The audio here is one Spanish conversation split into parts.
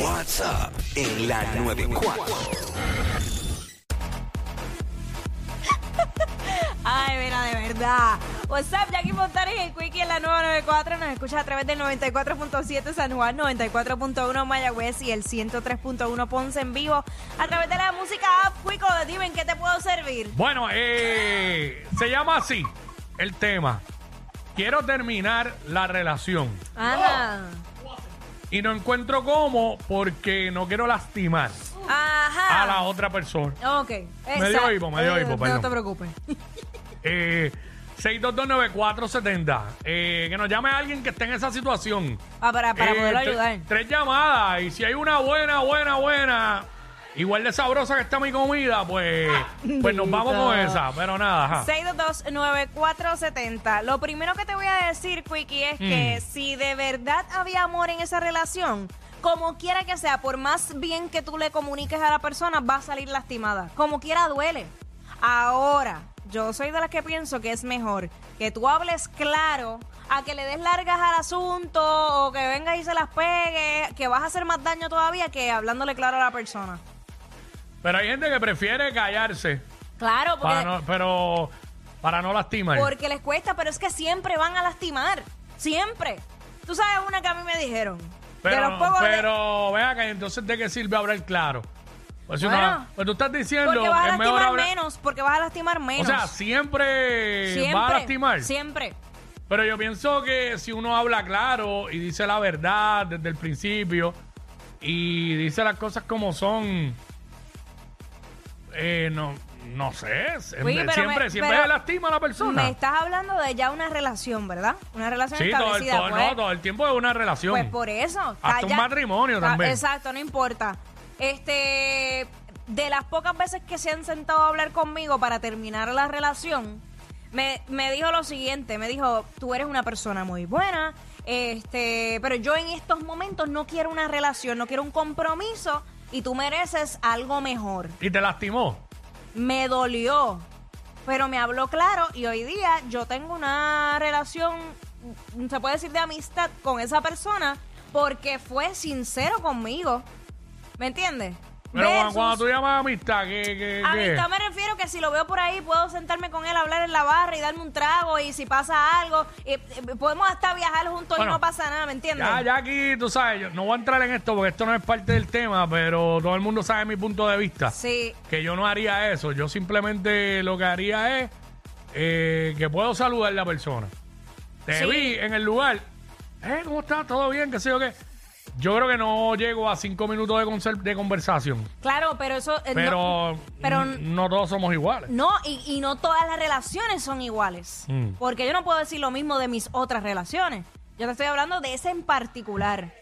WhatsApp en la 94. Ay, mira, de verdad. What's up, Jackie Montares y el Quickie en la 994. Nos escuchas a través del 94.7 San Juan, 94.1 Mayagüez y el 103.1 Ponce en vivo. A través de la música app, Quico, dime en qué te puedo servir. Bueno, eh, se llama así el tema. Quiero terminar la relación Ajá. Y no encuentro cómo porque no quiero lastimar Ajá. a la otra persona. Ok. dio exacto. hipo, me dio Eh, hipo, No perdón. te preocupes. Eh, 6229470. Eh, que nos llame alguien que esté en esa situación. Ah, para, para Eh, poderlo tre- ayudar. Tres llamadas. Y si hay una buena, buena, buena, igual de sabrosa que está mi comida, pues, pues nos vamos con esa. Pero nada, ajá. 622-9470. Lo primero que te voy a decir, Quickie, es que Mm. si de verdad había amor en esa relación, como quiera que sea, por más bien que tú le comuniques a la persona, va a salir lastimada. Como quiera duele. Ahora, yo soy de las que pienso que es mejor que tú hables claro a que le des largas al asunto o que venga y se las pegue, que vas a hacer más daño todavía que hablándole claro a la persona. Pero hay gente que prefiere callarse. Claro, porque... Para no, pero para no lastimar. Porque les cuesta, pero es que siempre van a lastimar. Siempre. Tú sabes una que a mí me dijeron. de Pero, los de- pero vea que entonces de qué sirve hablar claro. Pues, Bueno, una- pues tú estás diciendo Porque vas a mejor lastimar hablar. menos, porque vas a lastimar O menos. sea, siempre, siempre. va a lastimar. Siempre. Pero yo pienso que si uno habla claro y dice la verdad desde el principio y dice las cosas como son, eh, no, no sé, siempre, Oye, pero siempre, me- siempre pero se lastima a la persona. Me estás hablando de ya una relación, ¿verdad? Una relación sí, todo el, establecida. todo, pues. no, todo el tiempo es una relación. Pues por eso. Hasta un matrimonio Ta- también. Exacto, no importa. Este, de las pocas veces que se han sentado a hablar conmigo para terminar la relación, me, me dijo lo siguiente, me dijo, tú eres una persona muy buena, este, pero yo en estos momentos no quiero una relación, no quiero un compromiso y tú mereces algo mejor. Y te lastimó. Me dolió, pero me habló claro y hoy día yo tengo una relación, se puede decir de amistad con esa persona porque fue sincero conmigo. ¿Me entiendes? Pero cuando, Versus- cuando tú llamas amistad, ¿qué, qué, qué? Amistad me refiero que si lo veo por ahí puedo sentarme con él, hablar en la barra y darme un trago y si pasa algo, eh, eh, podemos hasta viajar juntos Bueno, y no pasa nada, ¿me entiendes? Ya, ya aquí, tú sabes, yo no voy a entrar en esto porque esto no es parte del tema, pero todo el mundo sabe mi punto de vista. Sí, Que yo no haría eso. Yo simplemente lo que haría es eh, que puedo saludar a la persona. Te Sí. vi en el lugar. Eh, ¿cómo estás? ¿Todo bien? ¿Qué sé yo qué? Yo creo que no llego a cinco minutos de, conser- de conversación. claro, pero eso... eh, no- Pero, pero n- no todos somos iguales. No, y, y no todas las relaciones son iguales. Mm. Porque yo no puedo decir lo mismo de mis otras relaciones. Yo te estoy hablando de esa en particular.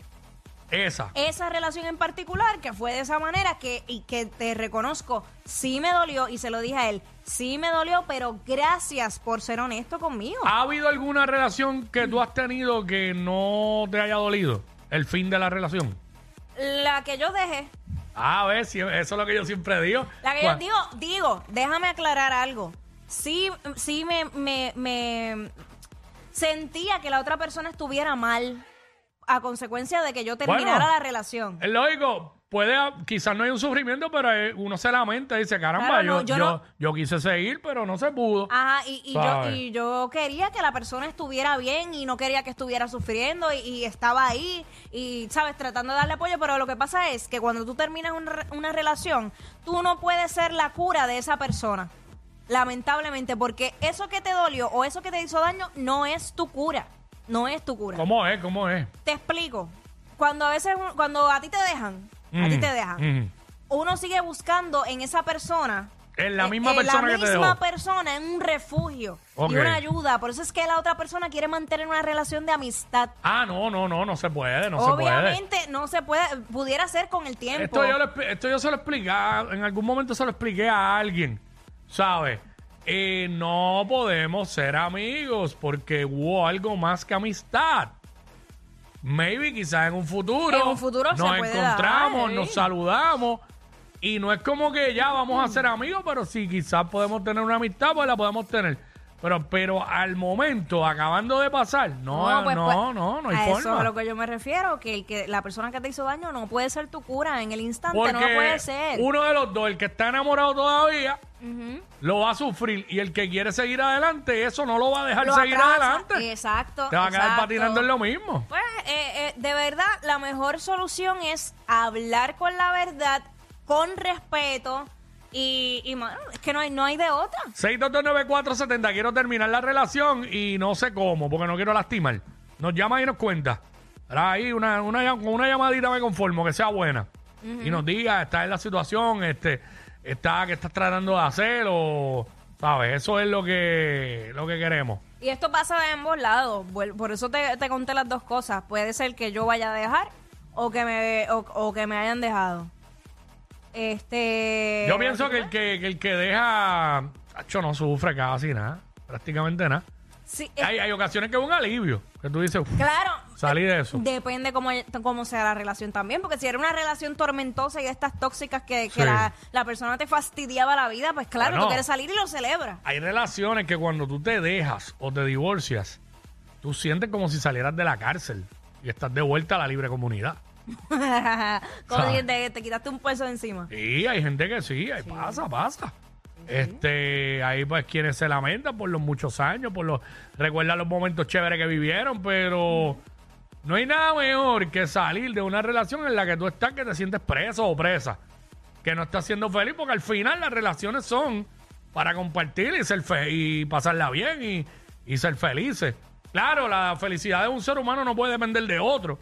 Esa. Esa relación en particular que fue de esa manera que, y que te reconozco, sí me dolió y se lo dije a él, sí me dolió, pero gracias por ser honesto conmigo. ¿Ha habido alguna relación que tú has tenido que no te haya dolido? El fin de la relación. La que yo dejé, A ver, si eso es lo que yo siempre digo. la que yo Cuan- digo, digo, déjame aclarar algo. Sí, sí me, me, me sentía que la otra persona estuviera mal a consecuencia de que yo terminara Bueno. la relación. Es lógico, puede, quizás no hay un sufrimiento, pero eh, uno se lamenta y dice, caramba, Claro, no, yo, yo yo, no- yo quise seguir, pero no se pudo. Ajá, y, y yo, ¿Sabes? y yo quería que la persona estuviera bien y no quería que estuviera sufriendo y, y estaba ahí y, ¿sabes? Tratando de darle apoyo, pero lo que pasa es que cuando tú terminas una, re- una relación, tú no puedes ser la cura de esa persona, lamentablemente, porque eso que te dolió o eso que te hizo daño no es tu cura, no es tu cura. ¿Cómo es? ¿Cómo es? Te explico. Cuando a veces, cuando a ti te dejan, a ti te dejan, uno sigue buscando en esa persona En la en- misma en persona la que te misma dejó. persona en un refugio y una ayuda. Por eso es que la otra persona quiere mantener una relación de amistad. Ah, no, no, no, no se puede, no se puede. Obviamente no se puede, pudiera ser con el tiempo. Esto yo, lo esto yo se lo expliqué, a- en algún momento se lo expliqué a alguien, ¿sabes? Eh, no podemos ser amigos porque hubo algo más que amistad. Maybe quizás en un futuro, En un futuro se nos puede encontramos, dar, nos saludamos y no es como que ya vamos a ser amigos, pero si quizás podemos tener una amistad, pues la podemos tener. Pero, pero al momento, acabando de pasar, no, no, pues, no, pues, no, no hay a forma. eso es a lo que yo me refiero, que, el que la persona que te hizo daño no puede ser tu cura en el instante, Porque no lo puede ser. uno de los dos, el que está enamorado todavía, Ujú. lo va a sufrir. Y el que quiere seguir adelante, eso no lo va a dejar Lo seguir atrasa. adelante. Exacto. Te va a quedar patinando en lo mismo. Pues, eh, eh, de verdad, la mejor solución es hablar con la verdad, con respeto y, y mano, es que no hay, no hay de otra. 6229470, quiero terminar la relación y no sé cómo, porque no quiero lastimar. Nos llama y nos cuenta. Ahora ahí una, una, con una llamadita me conformo, que sea buena. Y nos diga, está en la situación, este, está, que estás tratando de hacer o, ¿sabes? Eso es lo que, lo que queremos. Y esto pasa de ambos lados. Por eso te, te conté las dos cosas. Puede ser que yo vaya a dejar o que me, o, o que me hayan dejado. Este. Yo pienso que el que, que el que deja, Acho, no sufre casi nada, prácticamente nada. Sí, es- Hay, hay ocasiones que es un alivio, que tú dices, "Uf, claro. salí de eso. Depende cómo, cómo sea la relación también, porque si era una relación tormentosa y de estas tóxicas que, que Sí. la, la persona te fastidiaba la vida, pues claro, Bueno. tú quieres salir y lo celebras. Hay relaciones que cuando tú te dejas o te divorcias, tú sientes como si salieras de la cárcel y estás de vuelta a la libre comunidad. Como ¿Sabes? si te, te quitaste un peso de encima. Y hay gente que sí, ahí pasa, pasa. Este, ahí pues quienes se lamentan por los muchos años, por los recuerdan los momentos chéveres que vivieron, pero no hay nada mejor que salir de una relación en la que tú estás que te sientes preso o presa, que no estás siendo feliz, porque al final las relaciones son para compartir y ser fe y pasarla bien y, y ser felices. Claro, la felicidad de un ser humano no puede depender de otro.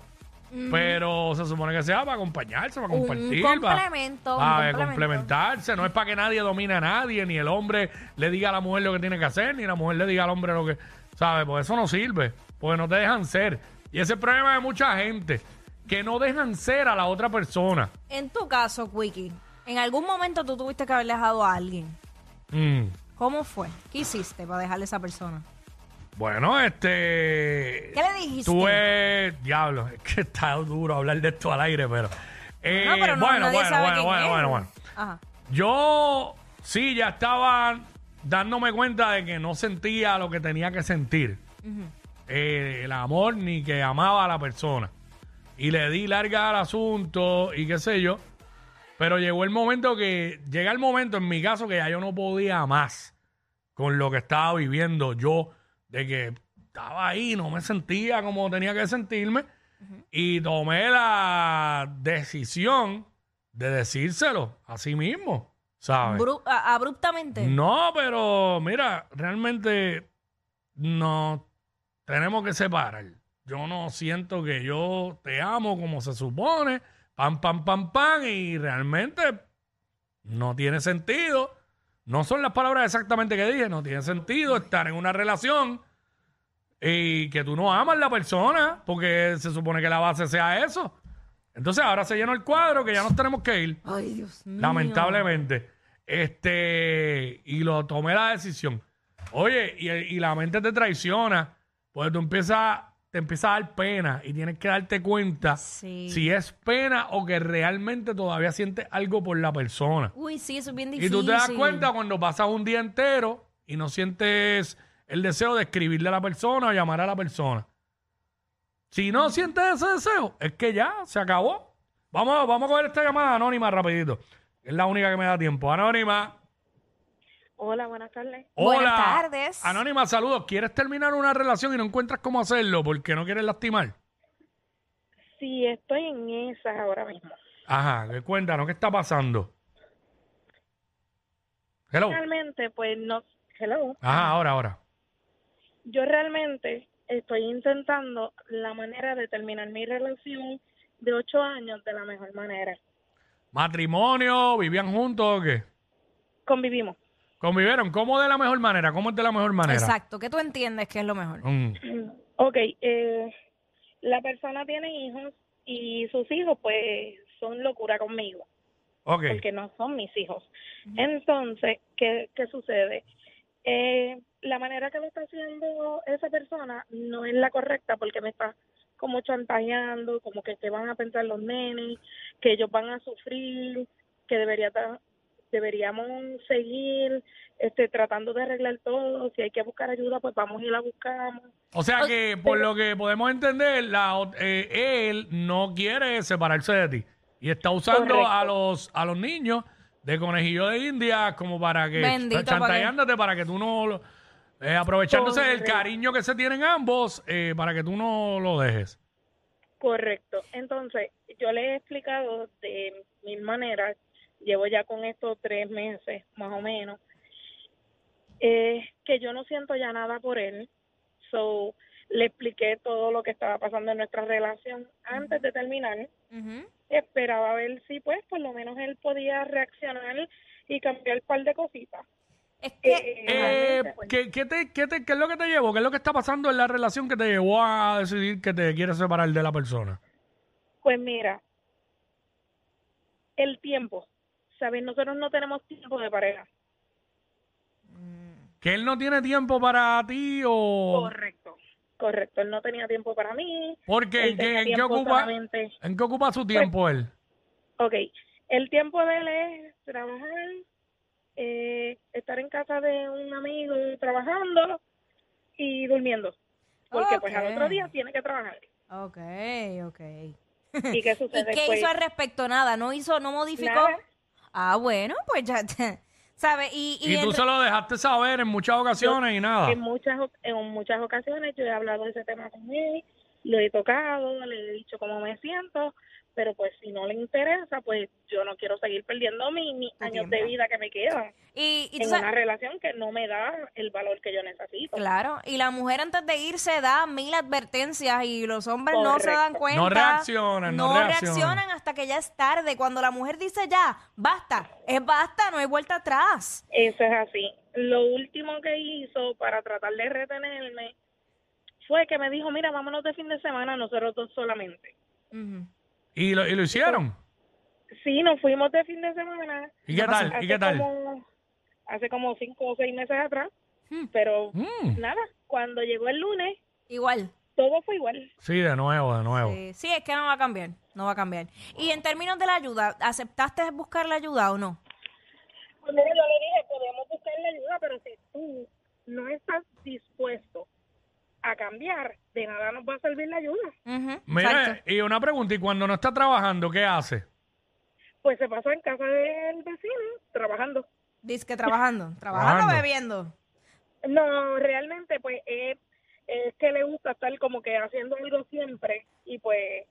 Pero se supone que sea para acompañarse, para compartir. para- complemento, un para complemento. complementarse. No es para que nadie domine a nadie, ni el hombre le diga a la mujer lo que tiene que hacer, ni la mujer le diga al hombre lo que. ¿Sabes? Pues eso no sirve. Porque no te dejan ser. Y ese es el problema de mucha gente. Que no dejan ser a la otra persona. En tu caso, Quickie, en algún momento tú tuviste que haber dejado a alguien. Mm. ¿Cómo fue? ¿Qué hiciste para dejarle a esa persona? Bueno, este. ¿Qué le dijiste? Tuve. Diablo, es que está duro hablar de esto al aire, pero. eh, no, pero no, bueno, nadie bueno, sabe bueno, quién bueno, es. bueno, bueno. Ajá. Yo sí ya estaba dándome cuenta de que no sentía lo que tenía que sentir. Eh, el amor ni que amaba a la persona. Y le di larga al asunto y qué sé yo. Pero llegó el momento que, llega el momento en mi caso que ya yo no podía más con lo que estaba viviendo yo, de que estaba ahí, no me sentía como tenía que sentirme. Y tomé la decisión de decírselo a sí mismo, ¿sabes? Bru- abruptamente. No, pero mira, realmente no tenemos que separar. Yo no siento que yo te amo como se supone, pam, pam, pam, pam, y realmente no tiene sentido. No son las palabras exactamente que dije, no tiene sentido estar en una relación y que tú no amas a la persona, porque se supone que la base sea eso. Entonces ahora se llenó el cuadro que ya nos tenemos que ir. Ay, Dios mío. Lamentablemente. Este, y lo tomé la decisión. Oye, y, y la mente te traiciona, pues tú empiezas, te empieza a dar pena y tienes que darte cuenta Sí. si es pena o que realmente todavía sientes algo por la persona. Uy, sí, eso es bien Y difícil. tú te das cuenta cuando pasas un día entero y no sientes el deseo de escribirle a la persona o llamar a la persona. Si no sientes ese deseo, es que ya se acabó. Vamos, vamos a coger esta llamada anónima rapidito. Es la única que me da tiempo. Anónima. Hola, buenas tardes. Hola. Buenas tardes. Anónima, saludos. ¿Quieres terminar una relación y no encuentras cómo hacerlo porque no quieres lastimar? Sí, estoy en esas ahora mismo. Ajá, que cuéntanos, ¿qué está pasando? Hello. Realmente, pues no. Hello. Ajá, ahora, ahora. Yo realmente estoy intentando la manera de terminar mi relación de ocho años de la mejor manera. ¿Matrimonio? ¿Vivían juntos o qué? Convivimos. ¿Convivieron? ¿Cómo de la mejor manera? ¿Cómo es de la mejor manera? Exacto, que tú entiendes que es lo mejor. Mm, Ok, eh, la persona tiene hijos y sus hijos pues son locura conmigo. ok. porque no son mis hijos. Entonces, ¿qué, qué sucede? Eh, la manera que lo está haciendo esa persona no es la correcta porque me está como chantajeando, como que qué van a pensar los nenes, que ellos van a sufrir, que debería ta- deberíamos seguir este tratando de arreglar todo. Si hay que buscar ayuda, pues vamos y la buscamos. O sea que, por lo que podemos entender, la, eh, él no quiere separarse de ti. Y está usando Correcto. a los a los niños de conejillo de India como para que... Bendito, chantajeándote para que tú no... lo- eh, aprovechándose del Correcto. cariño que se tienen ambos eh, para que tú no lo dejes. Correcto. Entonces, yo le he explicado de mil maneras, llevo ya con esto tres meses, más o menos, eh, que yo no siento ya nada por él. So, le expliqué todo lo que estaba pasando en nuestra relación antes de terminar. Esperaba ver si, pues, por lo menos él podía reaccionar y cambiar un par de cositas. Es que, Eh, Eh, pues, ¿qué, qué te, qué, te- qué es lo que te llevó? ¿Qué es lo que está pasando en la relación que te llevó a decidir que te quieres separar de la persona? Pues mira, el tiempo. ¿Sabes? Nosotros no tenemos tiempo de pareja. ¿Que él no tiene tiempo para ti o...? Correcto. Correcto. Él no tenía tiempo para mí. ¿Por qué? Él ¿En qué, en qué ocupa, solamente- ¿En qué ocupa su tiempo él? Ok. El tiempo de él es trabajar, eh, estar en casa de un amigo trabajando y durmiendo. Porque pues al otro día tiene que trabajar. ok, ok. ¿Y qué ¿Y sucede? qué Pues, hizo al respecto? Nada, no hizo, no modificó. Nada. Ah, bueno, pues ya, ¿sabes? Y, y Y tú se lo dejaste saber en muchas ocasiones y nada. En muchas, o- en muchas ocasiones yo he hablado de ese tema con él, lo he tocado, le he dicho cómo me siento, pero pues si no le interesa, pues yo no quiero seguir perdiendo mi- mis Tu años tiempo. de vida que me quedan y, y en sabes- una relación que no me da el valor que yo necesito. Claro, y la mujer antes de irse da mil advertencias y los hombres no se Correcto. dan cuenta. No reaccionan, no reaccionan. hasta que ya es tarde. Cuando la mujer dice ya, basta, es basta, no hay vuelta atrás. Eso es así. Lo último que hizo para tratar de retenerme fue que me dijo, mira, vámonos de fin de semana nosotros dos solamente. Ujú. ¿Y lo, y lo hicieron? Sí, nos fuimos de fin de semana. ¿Y qué tal? ¿Y hace qué tal? Como, hace como cinco o seis meses atrás. Hmm. Pero Mm. nada, cuando llegó el lunes, Igual. todo fue igual. Sí, de nuevo, de nuevo. Sí, sí, es que no va a cambiar, no va a cambiar. Y en términos de la ayuda, ¿aceptaste buscar la ayuda o no? Pues mira, yo le dije, podemos buscar la ayuda, pero si tú no estás dispuesto a cambiar, de nada nos va a servir la ayuda. Ujú, Mira, exacto. y una pregunta, ¿y cuando no está trabajando, qué hace? Pues se pasó en casa del vecino, trabajando. Dice que trabajando, trabajando o Trabajando. bebiendo. No, realmente, pues es, es que le gusta estar como que haciendo algo siempre y pues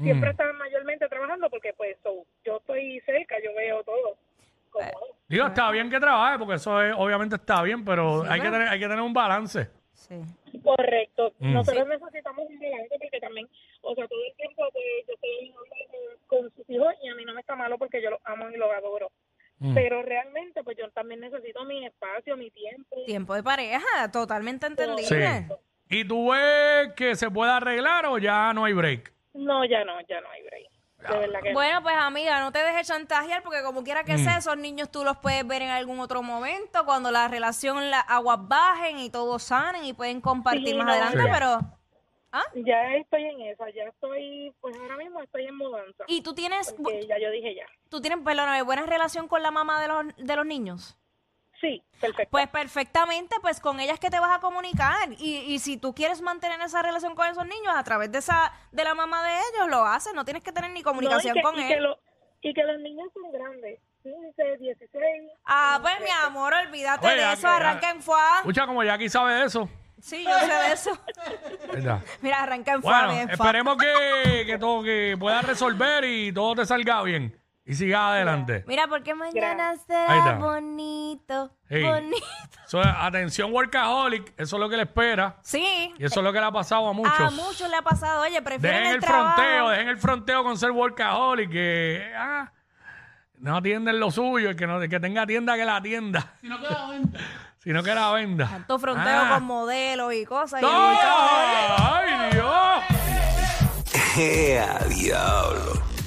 siempre Mm. está mayormente trabajando porque pues so, yo estoy cerca, yo veo todo. como- Digo, está bien que trabaje, porque eso es, obviamente está bien, pero Sí, hay, que pero- tener, hay que tener un balance. Sí. Correcto. Mm. Nosotros necesitamos un balance porque también, o sea, todo el tiempo pues, yo estoy con, con sus hijos y a mí no me está malo porque yo los amo y los adoro. Mm. Pero realmente, pues yo también necesito mi espacio, mi tiempo. Tiempo de pareja, totalmente Sí. entendible. ¿Y tú ves que se puede arreglar o ya no hay break? No, ya no, ya no hay break. De verdad que no. Bueno, pues amiga, no te dejes chantajear porque como quiera que Mm. sea, esos niños tú los puedes ver en algún otro momento, cuando la relación, las aguas bajen y todos sanen y pueden compartir Sí, más no, adelante, Sí. pero... ¿Ah? Ya estoy en esa, ya estoy, pues ahora mismo estoy en mudanza. ¿Y tú tienes, Porque ya yo dije ya. tú tienes, perdóname, buena relación con la mamá de los, de los niños? Sí, perfecto. Pues perfectamente, pues con ellas que te vas a comunicar. Y, y si tú quieres mantener esa relación con esos niños a través de esa de la mamá de ellos, lo haces. No tienes que tener ni comunicación No, y que, con y él. Que lo- y que los niños son grandes, 15, 16. Ah, pues mi amor, olvídate Oye, de eso, arranca en fuá. Escucha, como Jackie sabe de eso. Sí, yo sé de eso. ¿verdad? Mira, arranca en fuá, Bueno, bien fuá. esperemos que, que todo que puedas resolver y todo te salga bien y siga adelante. Mira, porque mañana será está. bonito, Sí. bonito. So, atención, workaholic, eso es lo que le espera Sí, y eso es lo que le ha pasado a muchos. a muchos le ha pasado. Oye, prefieren Dejen el, el trabajo. fronteo, dejen el fronteo con ser workaholic, que ah, no atienden lo suyo, el que, no, el que tenga tienda que la atienda. Si no que la venda. si no que la venda. Tanto fronteo Ah. con modelos y cosas. y el ¡No! muchacho- ¡Ay, Dios! ¡Ea, diablo!